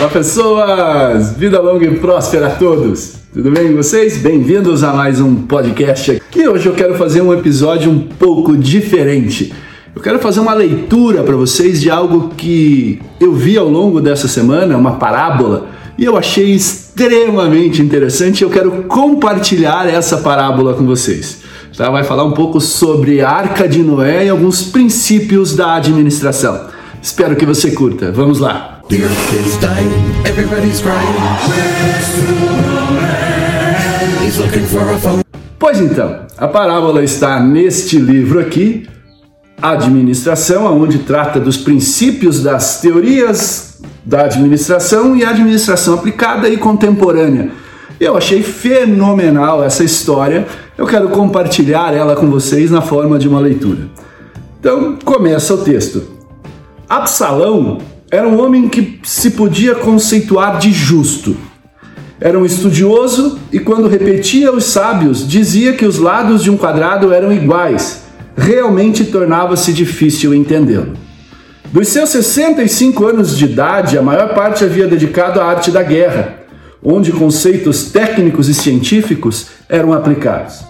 Olá pessoas! Vida longa e próspera a todos! Tudo bem com vocês? Bem-vindos a mais um podcast. E hoje eu quero fazer um episódio um pouco diferente. Eu quero fazer uma leitura para vocês de algo que eu vi ao longo dessa semana, uma parábola, e eu achei extremamente interessante. Eu quero compartilhar essa parábola com vocês. Tá? Vai falar um pouco sobre a Arca de Noé e alguns princípios da administração. Espero que você curta. Vamos lá! The earth is dying, everybody's crying. He's looking for a phone. Pois então, a parábola está neste livro aqui, Administração, onde trata dos princípios das teorias da administração e administração aplicada e contemporânea. Eu achei fenomenal essa história. Eu quero compartilhar ela com vocês na forma de uma leitura. Então, começa o texto. Absalão era um homem que se podia conceituar de justo. Era um estudioso e, quando repetia os sábios, dizia que os lados de um quadrado eram iguais. Realmente tornava-se difícil entendê-lo. Dos seus 65 anos de idade, a maior parte havia dedicado à arte da guerra, onde conceitos técnicos e científicos eram aplicados.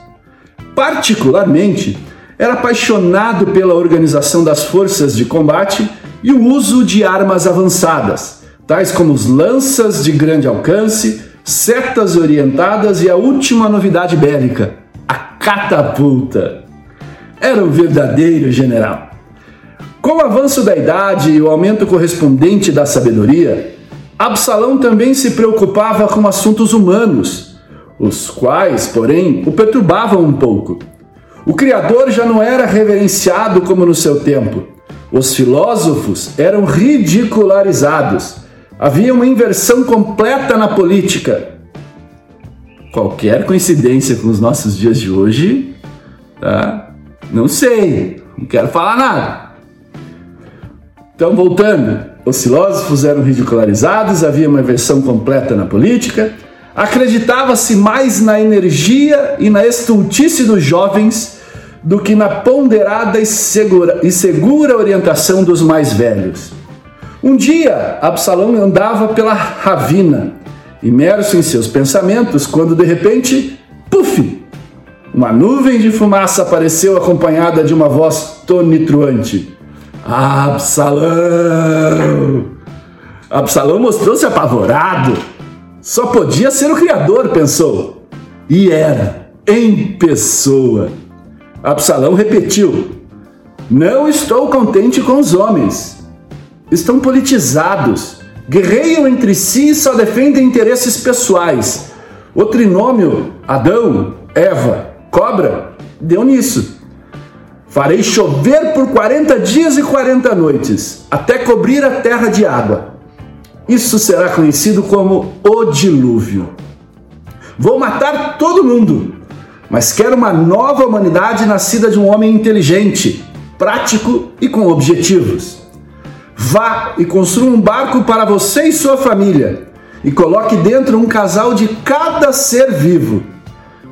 Particularmente, era apaixonado pela organização das forças de combate e o uso de armas avançadas, tais como os lanças de grande alcance, setas orientadas e a última novidade bélica, a catapulta. Era um verdadeiro general. Com o avanço da idade e o aumento correspondente da sabedoria, Absalão também se preocupava com assuntos humanos, os quais, porém, o perturbavam um pouco. O Criador já não era reverenciado como no seu tempo os filósofos eram ridicularizados. Havia uma inversão completa na política. Qualquer coincidência com os nossos dias de hoje, tá? Não sei, não quero falar nada. Então, voltando, os filósofos eram ridicularizados, havia uma inversão completa na política, acreditava-se mais na energia e na estultice dos jovens do que na ponderada e segura, e segura orientação dos mais velhos. Um dia, Absalão andava pela ravina, imerso em seus pensamentos, quando de repente, puf! Uma nuvem de fumaça apareceu acompanhada de uma voz tonitruante. Absalão! Absalão mostrou-se apavorado. Só podia ser o Criador, pensou. E era, em pessoa. Absalão repetiu: Não estou contente com os homens. Estão politizados, guerreiam entre si e só defendem interesses pessoais. O trinômio Adão, Eva, cobra, deu nisso. Farei chover por 40 dias e 40 noites, até cobrir a terra de água. Isso será conhecido como o dilúvio. Vou matar todo mundo, mas quero uma nova humanidade nascida de um homem inteligente, prático e com objetivos. Vá e construa um barco para você e sua família e coloque dentro um casal de cada ser vivo.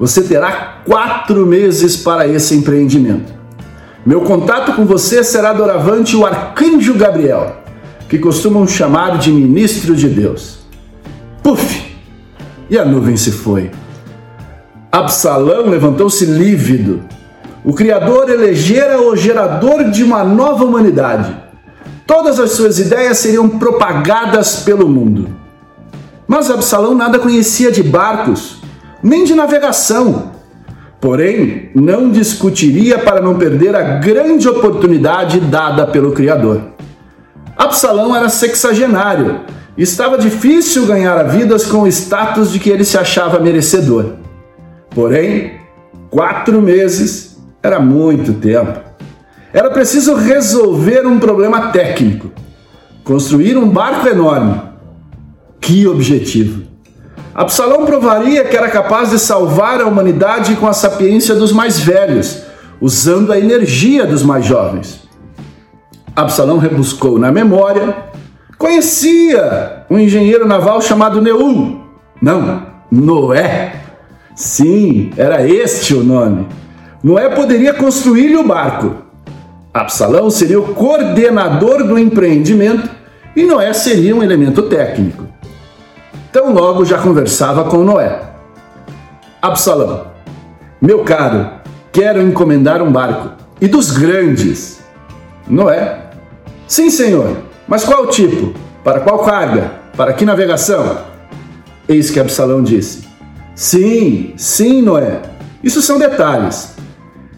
Você terá quatro meses para esse empreendimento. Meu contato com você será doravante o arcanjo Gabriel, que costumam chamar de ministro de Deus. Puf! E a nuvem se foi. Absalão levantou-se lívido. O Criador elegera o gerador de uma nova humanidade. Todas as suas ideias seriam propagadas pelo mundo. Mas Absalão nada conhecia de barcos, nem de navegação. Porém, não discutiria para não perder a grande oportunidade dada pelo Criador. Absalão era sexagenário estava difícil ganhar a vidas com o status de que ele se achava merecedor. Porém, quatro meses era muito tempo. Era preciso resolver um problema técnico, construir um barco enorme. Que objetivo! Absalão provaria que era capaz de salvar a humanidade com a sapiência dos mais velhos, usando a energia dos mais jovens. Absalão rebuscou na memória, conhecia um engenheiro naval chamado Neum, não, Noé, Sim, era este o nome. Noé poderia construir-lhe o barco. Absalão seria o coordenador do empreendimento e Noé seria um elemento técnico. Tão logo já conversava com Noé. Absalão, meu caro, quero encomendar um barco, e dos grandes. Noé, sim, senhor, mas qual tipo? Para qual carga? Para que navegação? Eis que Absalão disse: Sim, sim, Noé, isso são detalhes.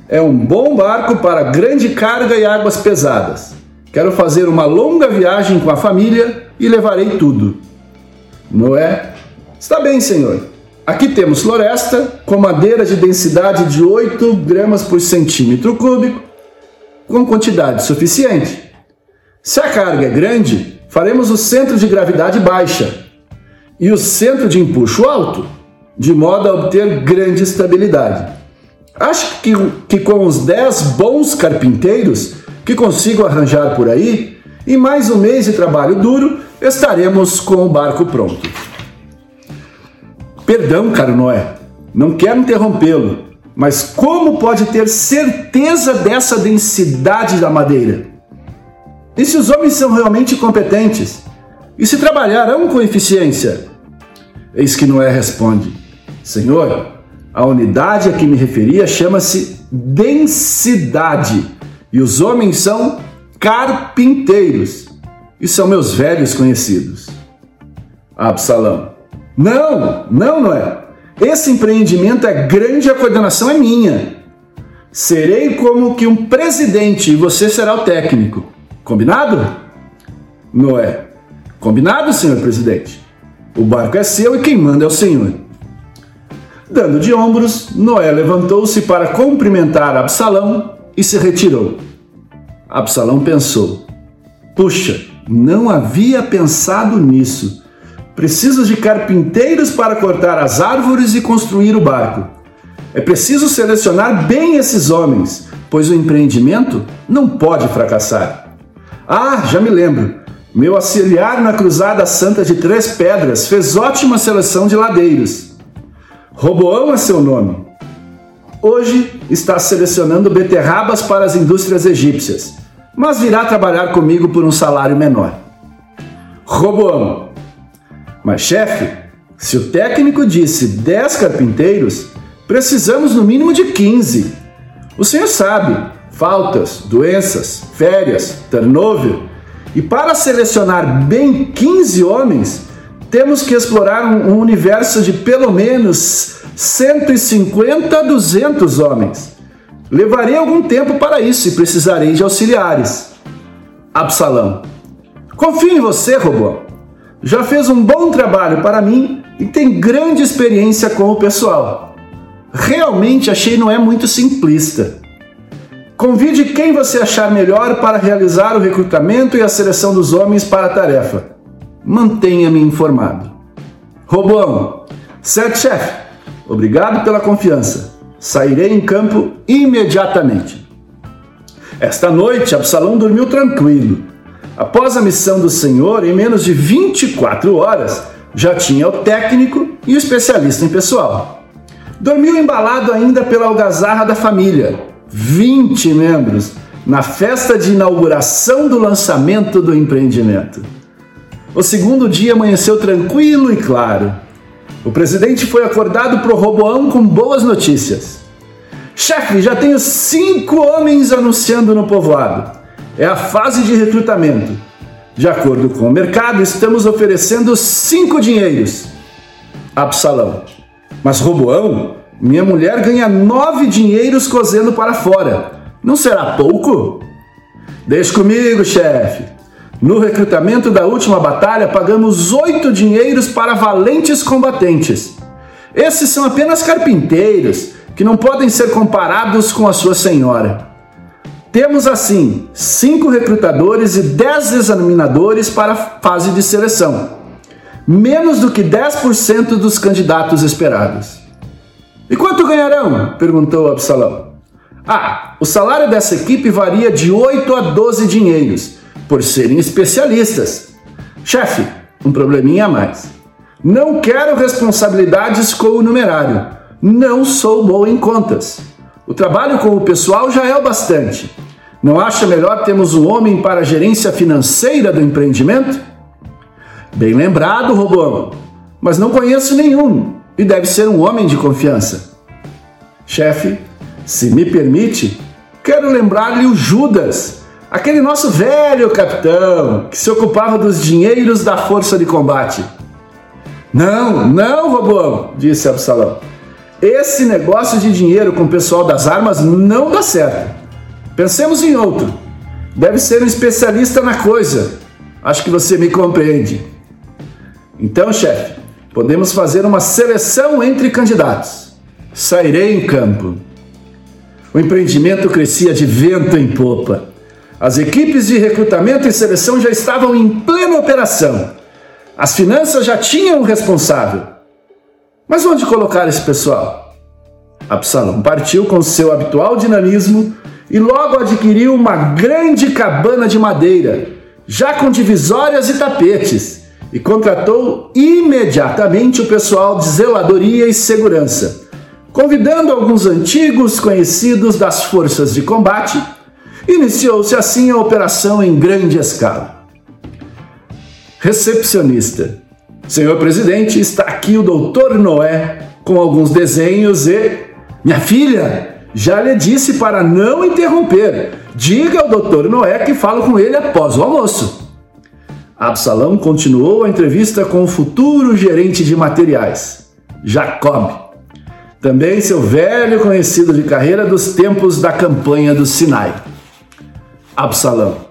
É um bom barco para grande carga e águas pesadas. Quero fazer uma longa viagem com a família e levarei tudo. Noé, está bem, senhor. Aqui temos floresta com madeira de densidade de 8 gramas por centímetro cúbico, com quantidade suficiente. Se a carga é grande, faremos o centro de gravidade baixa e o centro de empuxo alto, de modo a obter grande estabilidade. Acho que, que com os 10 bons carpinteiros que consigo arranjar por aí, e mais um mês de trabalho duro, estaremos com o barco pronto. Perdão, caro Noé, não quero interrompê-lo, mas como pode ter certeza dessa densidade da madeira? E se os homens são realmente competentes? E se trabalharão com eficiência? Eis que Noé responde: Senhor, a unidade a que me referia chama-se densidade, e os homens são carpinteiros, e são meus velhos conhecidos. Absalão: Não, não, Noé. Esse empreendimento é grande e a coordenação é minha. Serei como que um presidente e você será o técnico. Combinado? Noé: Combinado, senhor presidente. O barco é seu e quem manda é o Senhor. Dando de ombros, Noé levantou-se para cumprimentar Absalão e se retirou. Absalão pensou: Puxa, não havia pensado nisso. Preciso de carpinteiros para cortar as árvores e construir o barco. É preciso selecionar bem esses homens, pois o empreendimento não pode fracassar. Ah, já me lembro. Meu auxiliar na Cruzada Santa de Três Pedras fez ótima seleção de ladeiros. Roboão é seu nome. Hoje está selecionando beterrabas para as indústrias egípcias, mas virá trabalhar comigo por um salário menor. Roboão. Mas, chefe, se o técnico disse 10 carpinteiros, precisamos no mínimo de 15. O senhor sabe, faltas, doenças, férias, turnover e para selecionar bem 15 homens, temos que explorar um, universo de pelo menos 150 a 200 homens. Levarei algum tempo para isso e precisarei de auxiliares. Absalão. Confio em você, robô. Já fez um bom trabalho para mim e tem grande experiência com o pessoal. Realmente achei não é muito simplista. Convide quem você achar melhor para realizar o recrutamento e a seleção dos homens para a tarefa. Mantenha-me informado. Robão, certo, chefe. Obrigado pela confiança. Sairei em campo imediatamente. Esta noite, Absalão dormiu tranquilo. Após a missão do Senhor, em menos de 24 horas, já tinha o técnico e o especialista em pessoal. Dormiu embalado ainda pela algazarra da família, 20 membros na festa de inauguração do lançamento do empreendimento. O segundo dia amanheceu tranquilo e claro. O presidente foi acordado por Roboão com boas notícias. Chefe, já tenho cinco homens anunciando no povoado. É a fase de recrutamento. De acordo com o mercado, estamos oferecendo cinco dinheiros. Absalão. Mas Roboão minha mulher ganha nove dinheiros cozendo para fora. Não será pouco? Deixe comigo, chefe. No recrutamento da última batalha, pagamos oito dinheiros para valentes combatentes. Esses são apenas carpinteiros, que não podem ser comparados com a sua senhora. Temos assim cinco recrutadores e dez examinadores para a fase de seleção, menos do que 10% dos candidatos esperados. E quanto ganharão? perguntou Absalão. Ah, o salário dessa equipe varia de 8 a 12 dinheiros, por serem especialistas. Chefe, um probleminha a mais. Não quero responsabilidades com o numerário. Não sou bom em contas. O trabalho com o pessoal já é o bastante. Não acha melhor termos um homem para a gerência financeira do empreendimento? Bem lembrado, Robão, mas não conheço nenhum e deve ser um homem de confiança. Chefe, se me permite, quero lembrar-lhe o Judas, aquele nosso velho capitão que se ocupava dos dinheiros da força de combate. Não, não, Robão, disse Absalão. Esse negócio de dinheiro com o pessoal das armas não dá certo. Pensemos em outro. Deve ser um especialista na coisa. Acho que você me compreende. Então, chefe, podemos fazer uma seleção entre candidatos. Sairei em campo. O empreendimento crescia de vento em popa. As equipes de recrutamento e seleção já estavam em plena operação. As finanças já tinham um responsável. Mas onde colocar esse pessoal? Absalão partiu com seu habitual dinamismo e logo adquiriu uma grande cabana de madeira, já com divisórias e tapetes, e contratou imediatamente o pessoal de zeladoria e segurança, convidando alguns antigos conhecidos das forças de combate. Iniciou-se assim a operação em grande escala. Recepcionista. Senhor presidente, está aqui o doutor Noé com alguns desenhos e. Minha filha, já lhe disse para não interromper. Diga ao doutor Noé que falo com ele após o almoço. Absalão continuou a entrevista com o futuro gerente de materiais, Jacob. Também seu velho conhecido de carreira dos tempos da campanha do Sinai. Absalão.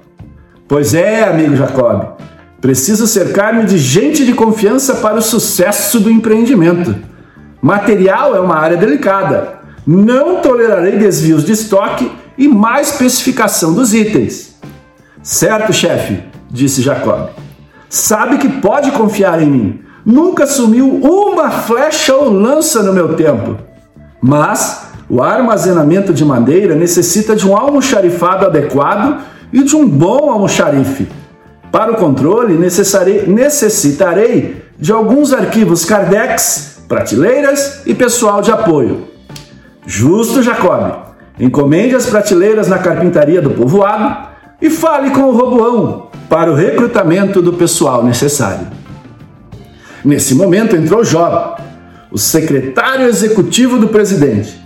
Pois é, amigo Jacob, preciso cercar-me de gente de confiança para o sucesso do empreendimento. Material é uma área delicada não tolerarei desvios de estoque e mais especificação dos itens. Certo, chefe, disse Jacob. Sabe que pode confiar em mim. Nunca sumiu uma flecha ou lança no meu tempo. Mas o armazenamento de madeira necessita de um almoxarifado adequado e de um bom almoxarife. Para o controle, necessitarei de alguns arquivos Cardex, prateleiras e pessoal de apoio. Justo Jacob, encomende as prateleiras na carpintaria do povoado e fale com o Roboão para o recrutamento do pessoal necessário. Nesse momento entrou Job, o secretário executivo do presidente.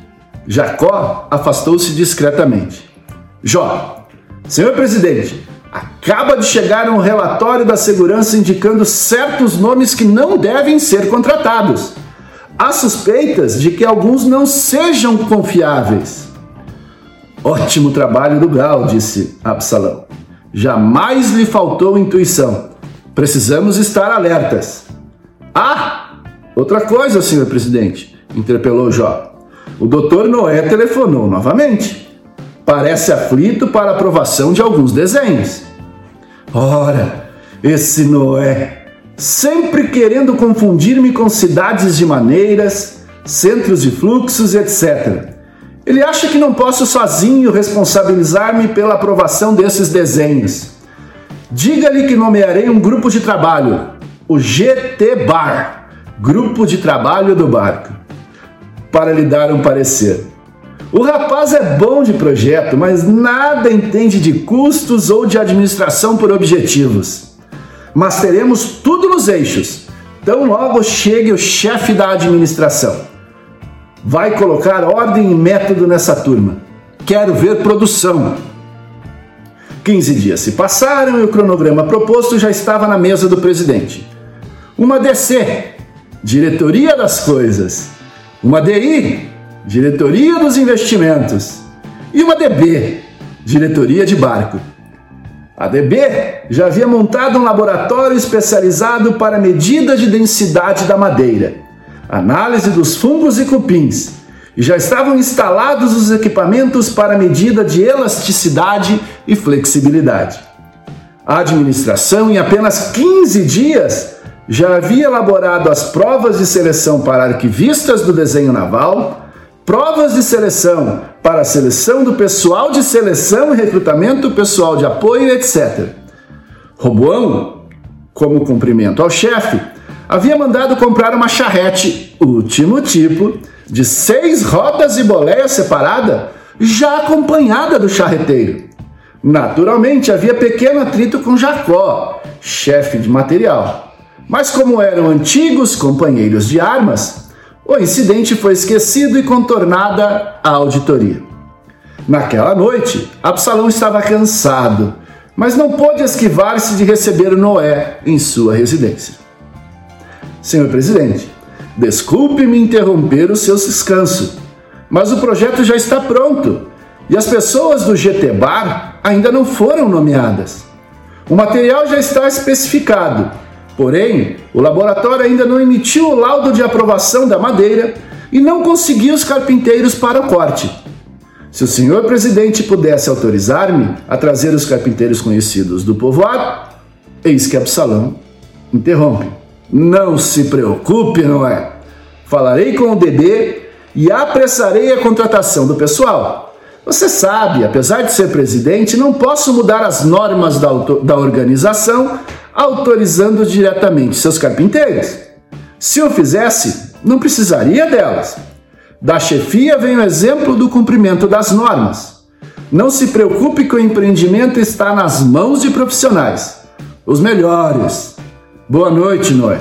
Jacó afastou-se discretamente. Jó, senhor presidente, acaba de chegar um relatório da segurança indicando certos nomes que não devem ser contratados. Há suspeitas de que alguns não sejam confiáveis. Ótimo trabalho do Gal, disse Absalão. Jamais lhe faltou intuição. Precisamos estar alertas. Ah, outra coisa, senhor presidente, interpelou Jó. O doutor Noé telefonou novamente. Parece aflito para aprovação de alguns desenhos. Ora, esse Noé sempre querendo confundir-me com cidades de maneiras, centros de fluxos, etc. Ele acha que não posso sozinho responsabilizar-me pela aprovação desses desenhos. Diga-lhe que nomearei um grupo de trabalho, o GT Bar Grupo de Trabalho do Barco para lhe dar um parecer. O rapaz é bom de projeto, mas nada entende de custos ou de administração por objetivos mas teremos tudo nos eixos. Tão logo chegue o chefe da administração. Vai colocar ordem e método nessa turma. Quero ver produção. 15 dias se passaram e o cronograma proposto já estava na mesa do presidente. Uma DC, Diretoria das Coisas. Uma DI, Diretoria dos Investimentos. E uma DB, Diretoria de Barco. A DB já havia montado um laboratório especializado para medida de densidade da madeira, análise dos fungos e cupins, e já estavam instalados os equipamentos para medida de elasticidade e flexibilidade. A administração, em apenas 15 dias, já havia elaborado as provas de seleção para arquivistas do desenho naval, provas de seleção para a seleção do pessoal de seleção e recrutamento pessoal de apoio, etc. Roboão, como cumprimento ao chefe, havia mandado comprar uma charrete, último tipo, de seis rodas e boleia separada, já acompanhada do charreteiro. Naturalmente, havia pequeno atrito com Jacó, chefe de material. Mas, como eram antigos companheiros de armas, o incidente foi esquecido e contornada a auditoria. Naquela noite, Absalão estava cansado, mas não pôde esquivar-se de receber Noé em sua residência. Senhor presidente, desculpe-me interromper o seu descanso, mas o projeto já está pronto e as pessoas do GT Bar ainda não foram nomeadas. O material já está especificado, porém, o laboratório ainda não emitiu o laudo de aprovação da madeira e não conseguiu os carpinteiros para o corte. Se o senhor presidente pudesse autorizar-me a trazer os carpinteiros conhecidos do povoado, eis que Absalão interrompe. Não se preocupe, não é? Falarei com o Dedê e apressarei a contratação do pessoal. Você sabe, apesar de ser presidente, não posso mudar as normas da, da organização autorizando diretamente seus carpinteiros. Se eu fizesse, não precisaria delas. Da chefia vem o exemplo do cumprimento das normas. Não se preocupe que o empreendimento está nas mãos de profissionais, os melhores. Boa noite, Noé.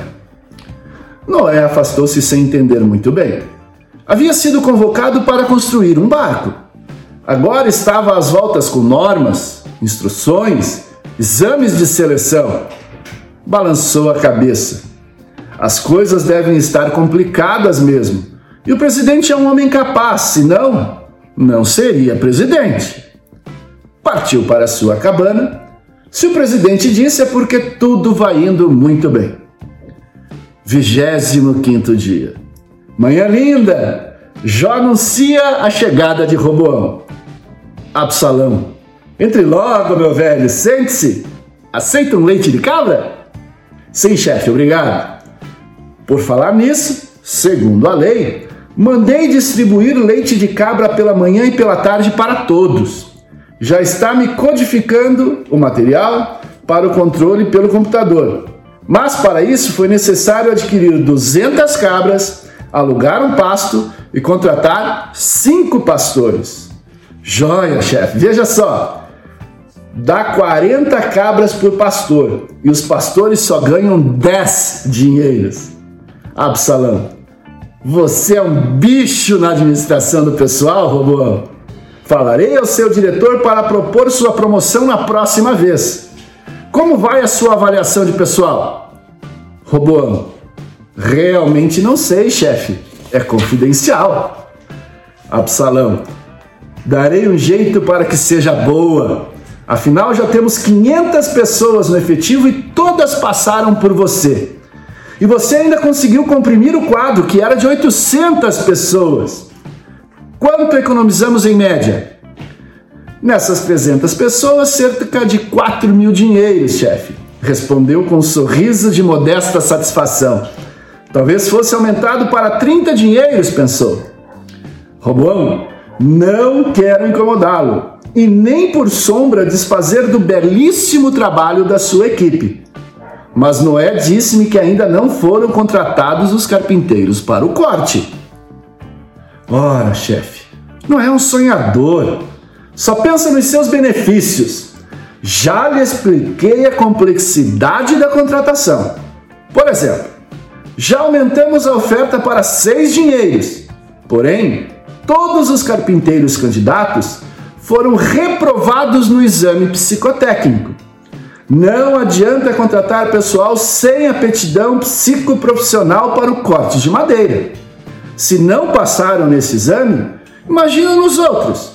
Noé afastou-se sem entender muito bem. Havia sido convocado para construir um barco. Agora estava às voltas com normas, instruções, exames de seleção. Balançou a cabeça. As coisas devem estar complicadas mesmo. E o presidente é um homem capaz, senão, não seria presidente. Partiu para sua cabana. Se o presidente disse é porque tudo vai indo muito bem. 25 dia. Manhã linda! Jó anuncia a chegada de Roboão. Absalão. Entre logo, meu velho, sente-se. Aceita um leite de cabra? Sim, chefe, obrigado. Por falar nisso, segundo a lei, Mandei distribuir leite de cabra pela manhã e pela tarde para todos. Já está me codificando o material para o controle pelo computador. Mas para isso foi necessário adquirir 200 cabras, alugar um pasto e contratar cinco pastores. Joia, chefe. Veja só. Dá 40 cabras por pastor e os pastores só ganham 10 dinheiros. Absalão, você é um bicho na administração do pessoal, Robô? Falarei ao seu diretor para propor sua promoção na próxima vez. Como vai a sua avaliação de pessoal? Robô, realmente não sei, chefe. É confidencial. Absalão, darei um jeito para que seja boa. Afinal, já temos 500 pessoas no efetivo e todas passaram por você. E você ainda conseguiu comprimir o quadro, que era de 800 pessoas. Quanto economizamos em média? Nessas 300 pessoas, cerca de 4 mil dinheiros, chefe. Respondeu com um sorriso de modesta satisfação. Talvez fosse aumentado para 30 dinheiros, pensou. Roboão, não quero incomodá-lo e nem por sombra desfazer do belíssimo trabalho da sua equipe. Mas Noé disse-me que ainda não foram contratados os carpinteiros para o corte. Ora, chefe, não é um sonhador. Só pensa nos seus benefícios. Já lhe expliquei a complexidade da contratação. Por exemplo, já aumentamos a oferta para seis dinheiros. Porém, todos os carpinteiros candidatos foram reprovados no exame psicotécnico. Não adianta contratar pessoal sem aptidão psicoprofissional para o corte de madeira. Se não passaram nesse exame, imagina nos outros.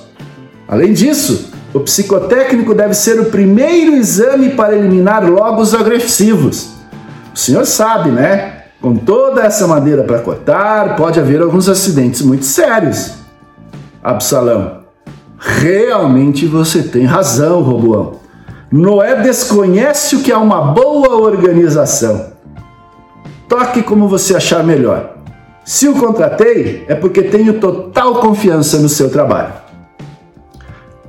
Além disso, o psicotécnico deve ser o primeiro exame para eliminar logo os agressivos. O senhor sabe, né? Com toda essa madeira para cortar, pode haver alguns acidentes muito sérios. Absalão, realmente você tem razão, Roboão. Noé desconhece o que é uma boa organização. Toque como você achar melhor. Se o contratei, é porque tenho total confiança no seu trabalho.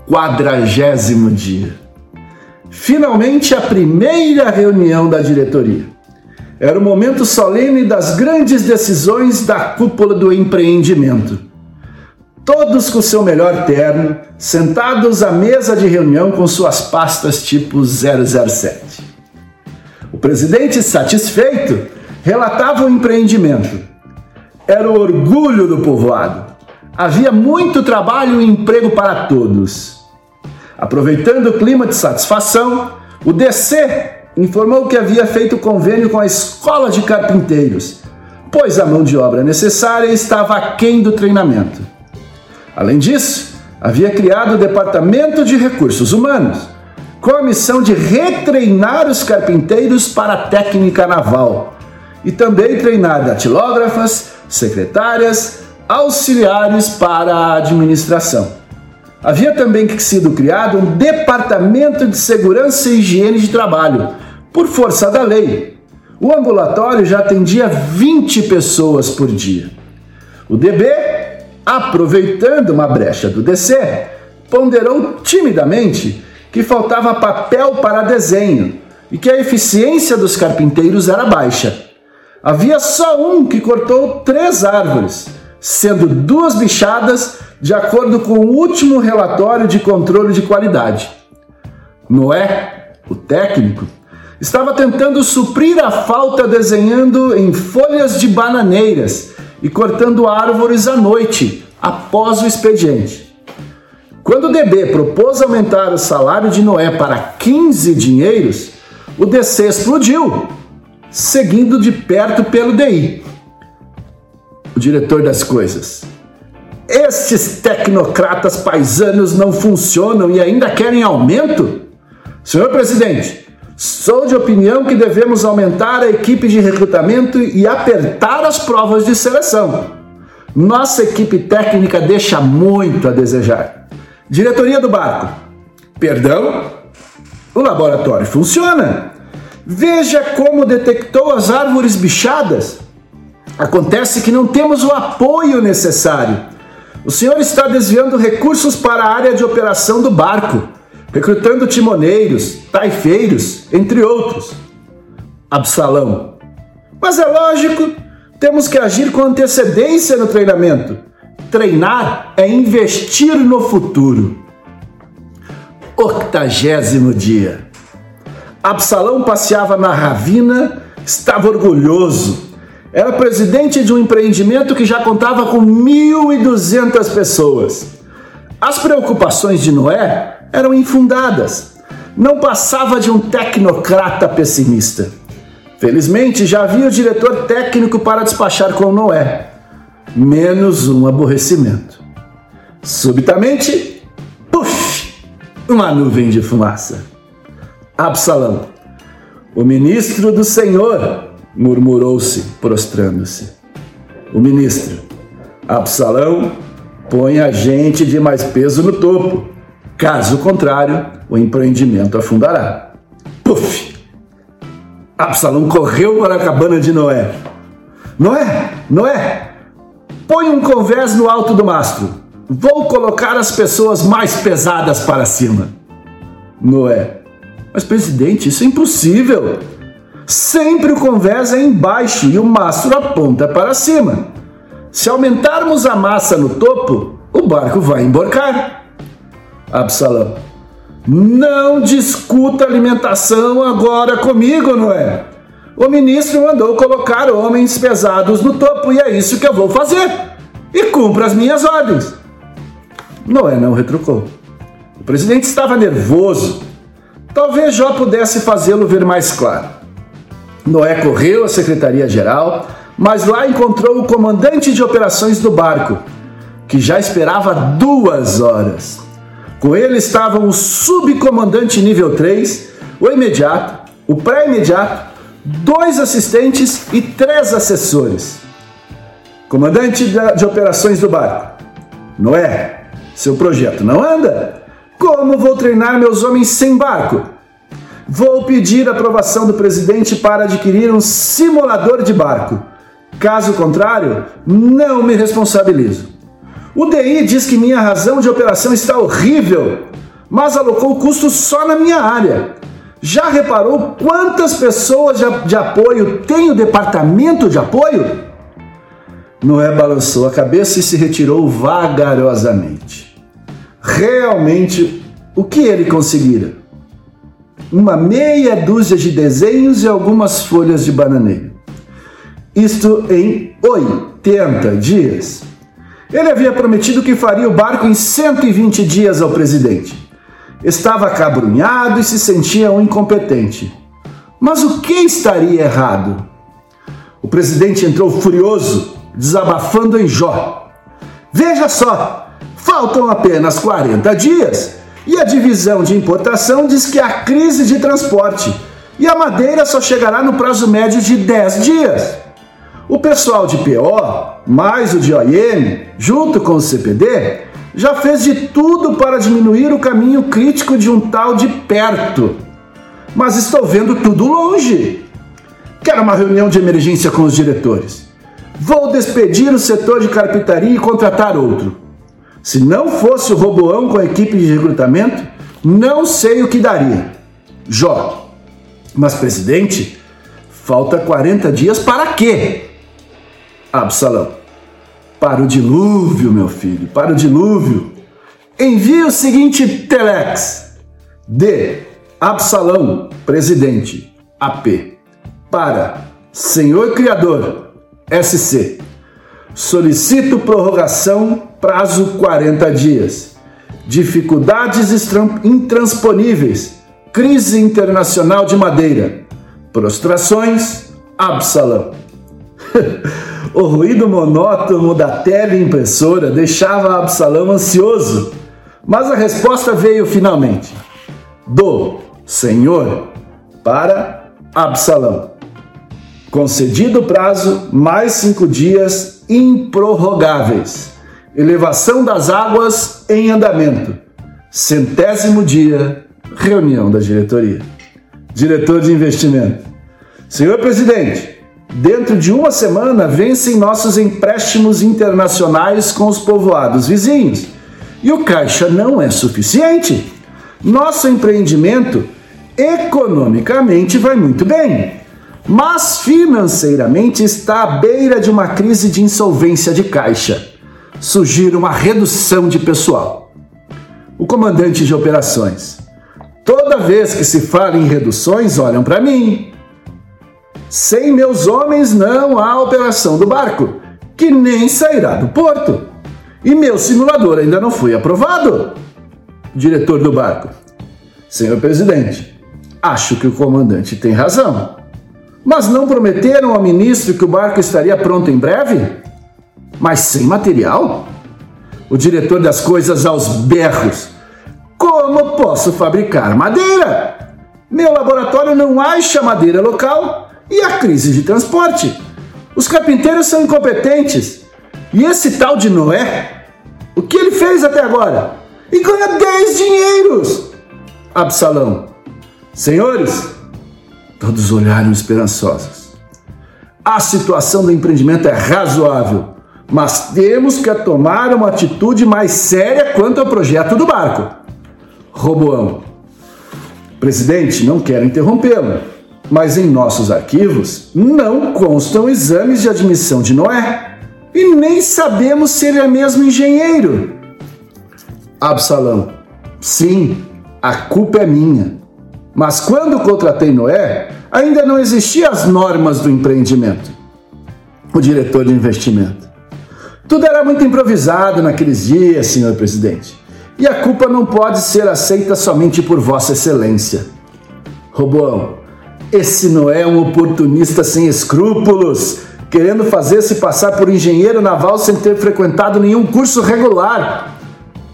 Quadragésimo dia. Finalmente a primeira reunião da diretoria. Era o momento solene das grandes decisões da cúpula do empreendimento todos com seu melhor terno, sentados à mesa de reunião com suas pastas tipo 007. O presidente, satisfeito, relatava o empreendimento. Era o orgulho do povoado. Havia muito trabalho e emprego para todos. Aproveitando o clima de satisfação, o DC informou que havia feito convênio com a Escola de Carpinteiros, pois a mão de obra necessária estava aquém do treinamento. Além disso, havia criado o Departamento de Recursos Humanos, com a missão de retreinar os carpinteiros para a técnica naval e também treinar datilógrafas, secretárias, auxiliares para a administração. Havia também sido criado um Departamento de Segurança e Higiene de Trabalho, por força da lei. O ambulatório já atendia 20 pessoas por dia. O DB, aproveitando uma brecha do DC, ponderou timidamente que faltava papel para desenho e que a eficiência dos carpinteiros era baixa. Havia só um que cortou três árvores, sendo duas bichadas de acordo com o último relatório de controle de qualidade. Noé, o técnico, estava tentando suprir a falta desenhando em folhas de bananeiras e cortando árvores à noite, após o expediente. Quando o DB propôs aumentar o salário de Noé para 15 dinheiros, o DC explodiu, seguindo de perto pelo DI. O diretor das coisas. Estes tecnocratas paisanos não funcionam e ainda querem aumento? Senhor presidente, sou de opinião que devemos aumentar a equipe de recrutamento e apertar as provas de seleção. Nossa equipe técnica deixa muito a desejar. Diretoria do barco. Perdão? O laboratório funciona. Veja como detectou as árvores bichadas. Acontece que não temos o apoio necessário. O senhor está desviando recursos para a área de operação do barco, recrutando timoneiros, taifeiros, entre outros. Absalão. Mas é lógico, temos que agir com antecedência no treinamento. Treinar é investir no futuro. Octagésimo dia. Absalão passeava na ravina, estava orgulhoso era presidente de um empreendimento que já contava com 1.200 pessoas. As preocupações de Noé eram infundadas. Não passava de um tecnocrata pessimista. Felizmente, já havia o diretor técnico para despachar com Noé. Menos um aborrecimento. Subitamente, puf, uma nuvem de fumaça. Absalão, o ministro do Senhor, murmurou-se, prostrando-se. O ministro, Absalão, põe a gente de mais peso no topo. Caso contrário, o empreendimento afundará. Puf! Absalão correu para a cabana de Noé. Noé, Noé, põe um convés no alto do mastro. Vou colocar as pessoas mais pesadas para cima. Noé, mas presidente, isso é impossível. Sempre o convés é embaixo e o mastro aponta para cima. Se aumentarmos a massa no topo, o barco vai emborcar. Absalão. Não discuta alimentação agora comigo, Noé. O ministro mandou colocar homens pesados no topo e é isso que eu vou fazer. E cumpra as minhas ordens. Noé não retrucou. O presidente estava nervoso. Talvez Jó pudesse fazê-lo ver mais claro. Noé correu à secretaria-geral, mas lá encontrou o comandante de operações do barco, que já esperava duas horas. Com ele estavam o subcomandante nível 3, o imediato, o pré-imediato, dois assistentes e três assessores. Comandante de operações do barco. Noé, seu projeto não anda? Como vou treinar meus homens sem barco? Vou pedir aprovação do presidente para adquirir um simulador de barco. Caso contrário, não me responsabilizo. O DI diz que minha razão de operação está horrível, mas alocou custo só na minha área. Já reparou quantas pessoas de apoio tem o departamento de apoio? Noé balançou a cabeça e se retirou vagarosamente. Realmente, o que ele conseguira? uma meia dúzia de desenhos e algumas folhas de bananeira. Isto em 80 dias. Ele havia prometido que faria o barco em 120 dias ao presidente. Estava acabrunhado e se sentia um incompetente. Mas o que estaria errado? O presidente entrou furioso, desabafando em Jó. Veja só, faltam apenas 40 dias e a divisão de importação diz que há crise de transporte e a madeira só chegará no prazo médio de 10 dias. O pessoal de PO, mais o de OIM, junto com o CPD, já fez de tudo para diminuir o caminho crítico de um tal de perto. Mas estou vendo tudo longe. Quero uma reunião de emergência com os diretores. Vou despedir o setor de carpintaria e contratar outro. Se não fosse o Roboão com a equipe de recrutamento, não sei o que daria. Jó. Mas, presidente, falta 40 dias para quê? Absalão. Para o dilúvio, meu filho, para o dilúvio. Envie o seguinte telex. D. Absalão, presidente. AP. Para Senhor Criador. SC. Solicito prorrogação, prazo 40 dias. Dificuldades intransponíveis. Crise internacional de madeira. Prostrações, Absalão. o ruído monótono da tela impressora deixava Absalão ansioso, mas a resposta veio finalmente. Do Senhor para Absalão. Concedido o prazo, mais cinco dias improrrogáveis. Elevação das águas em andamento. Centésimo dia, reunião da diretoria. Diretor de investimento. Senhor presidente, dentro de uma semana vencem nossos empréstimos internacionais com os povoados vizinhos. E o caixa não é suficiente. Nosso empreendimento economicamente vai muito bem mas financeiramente está à beira de uma crise de insolvência de caixa. Surgir uma redução de pessoal. O comandante de operações. Toda vez que se fala em reduções, olham para mim. Sem meus homens não há operação do barco, que nem sairá do porto. E meu simulador ainda não foi aprovado. Diretor do barco. Senhor presidente, acho que o comandante tem razão. Mas não prometeram ao ministro que o barco estaria pronto em breve? Mas sem material? O diretor das coisas aos berros. Como posso fabricar madeira? Meu laboratório não acha madeira local e a crise de transporte. Os carpinteiros são incompetentes. E esse tal de Noé, o que ele fez até agora? E ganha 10 dinheiros. Absalão. Senhores, Todos olharam esperançosos. A situação do empreendimento é razoável, mas temos que tomar uma atitude mais séria quanto ao projeto do barco. Roboão. Presidente, não quero interrompê-lo, mas em nossos arquivos não constam exames de admissão de Noé e nem sabemos se ele é mesmo engenheiro. Absalão. Sim, a culpa é minha. Mas quando contratei Noé, ainda não existiam as normas do empreendimento. O diretor de investimento. Tudo era muito improvisado naqueles dias, senhor presidente. E a culpa não pode ser aceita somente por Vossa Excelência. Roboão, esse Noé é um oportunista sem escrúpulos, querendo fazer-se passar por engenheiro naval sem ter frequentado nenhum curso regular.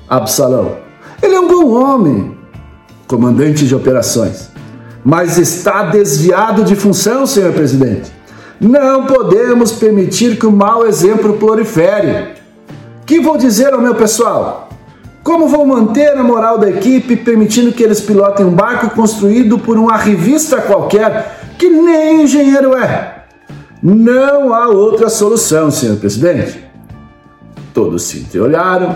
Absalão, ele é um bom homem, comandante de operações, mas está desviado de função, senhor presidente. Não podemos permitir que o mau exemplo prolifere. Que vou dizer ao meu pessoal? Como vou manter a moral da equipe permitindo que eles pilotem um barco construído por um arrivista qualquer que nem engenheiro é? Não há outra solução, senhor presidente. Todos se entreolharam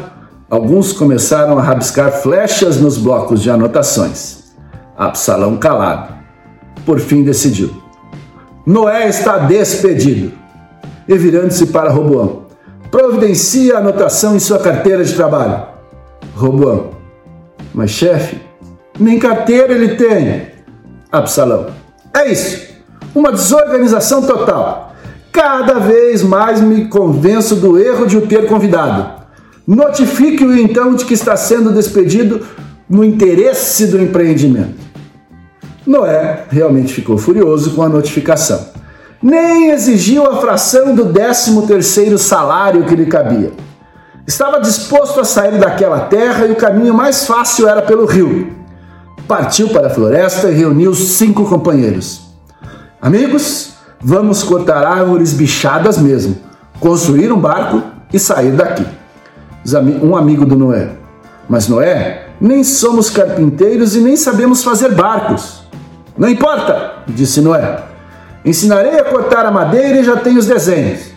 Alguns começaram a rabiscar flechas nos blocos de anotações. Absalão calado. Por fim decidiu. Noé está despedido. E virando-se para Roboão. Providencia a anotação em sua carteira de trabalho. Roboão. Mas chefe, nem carteira ele tem. Absalão. É isso. Uma desorganização total. Cada vez mais me convenço do erro de o ter convidado. Notifique-o então de que está sendo despedido no interesse do empreendimento. Noé realmente ficou furioso com a notificação. Nem exigiu a fração do décimo terceiro salário que lhe cabia. Estava disposto a sair daquela terra e o caminho mais fácil era pelo rio. Partiu para a floresta e reuniu cinco companheiros. Amigos, vamos cortar árvores bichadas mesmo, construir um barco e sair daqui. Um amigo do Noé. Mas Noé, nem somos carpinteiros e nem sabemos fazer barcos. Não importa, disse Noé. Ensinarei a cortar a madeira e já tenho os desenhos.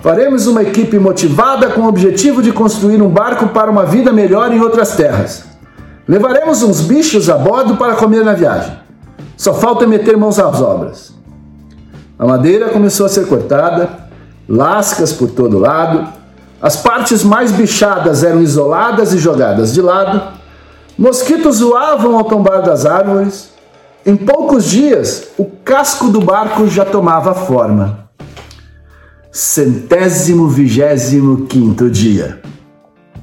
Faremos uma equipe motivada com o objetivo de construir um barco para uma vida melhor em outras terras. Levaremos uns bichos a bordo para comer na viagem. Só falta meter mãos às obras. A madeira começou a ser cortada, lascas por todo lado, as partes mais bichadas eram isoladas e jogadas de lado, mosquitos voavam ao tombar das árvores, em poucos dias, o casco do barco já tomava forma. Centésimo vigésimo quinto dia.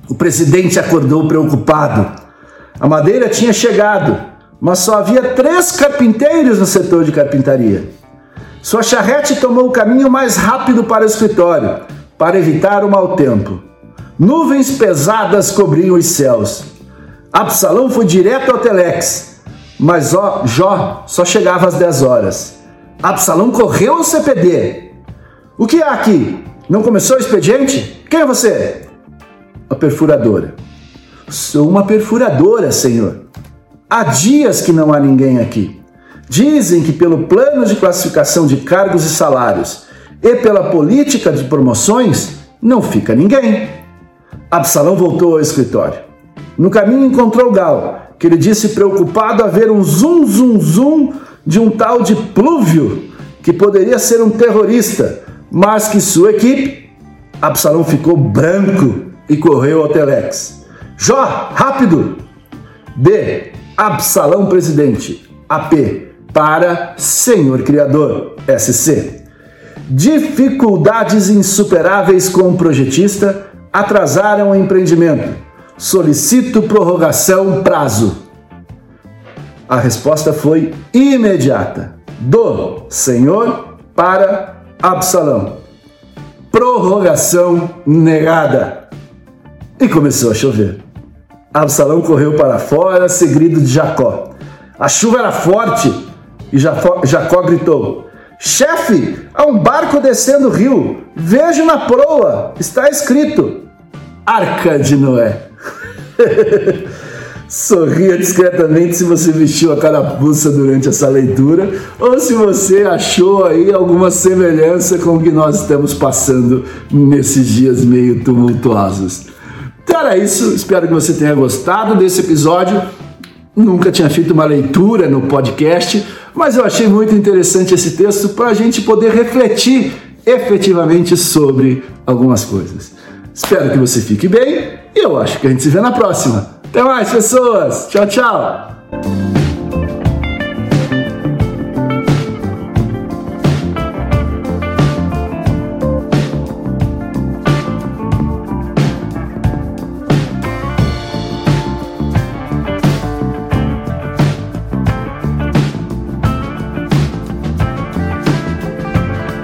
O presidente acordou preocupado. A madeira tinha chegado, mas só havia três carpinteiros no setor de carpintaria. Sua charrete tomou o caminho mais rápido para o escritório, para evitar o mau tempo. Nuvens pesadas cobriam os céus. Absalão foi direto ao Telex mas ó, Jó só chegava às 10 horas. Absalão correu ao CPD. O que há aqui? Não começou o expediente? Quem é você? A perfuradora. Sou uma perfuradora, senhor. Há dias que não há ninguém aqui. Dizem que pelo plano de classificação de cargos e salários e pela política de promoções não fica ninguém. Absalão voltou ao escritório. No caminho encontrou Gal, que ele disse preocupado a ver um zum zum zum de um tal de Plúvio, que poderia ser um terrorista, mas que sua equipe, Absalão ficou branco e correu ao Telex. Jó, rápido! D. Absalão presidente. AP para Senhor Criador. SC. Dificuldades insuperáveis com o projetista atrasaram o empreendimento Solicito prorrogação prazo. A resposta foi imediata. Do Senhor para Absalão. Prorrogação negada. E começou a chover. Absalão correu para fora, seguido de Jacó. A chuva era forte e Jacó, Jacó gritou: Chefe, há um barco descendo o rio. Vejo na proa. Está escrito: Arca de Noé. Sorria discretamente se você vestiu a carapuça durante essa leitura ou se você achou aí alguma semelhança com o que nós estamos passando nesses dias meio tumultuosos. Então era isso, espero que você tenha gostado desse episódio. Nunca tinha feito uma leitura no podcast, mas eu achei muito interessante esse texto para a gente poder refletir efetivamente sobre algumas coisas. Espero que você fique bem e eu acho que a gente se vê na próxima. Até mais, pessoas. Tchau, tchau.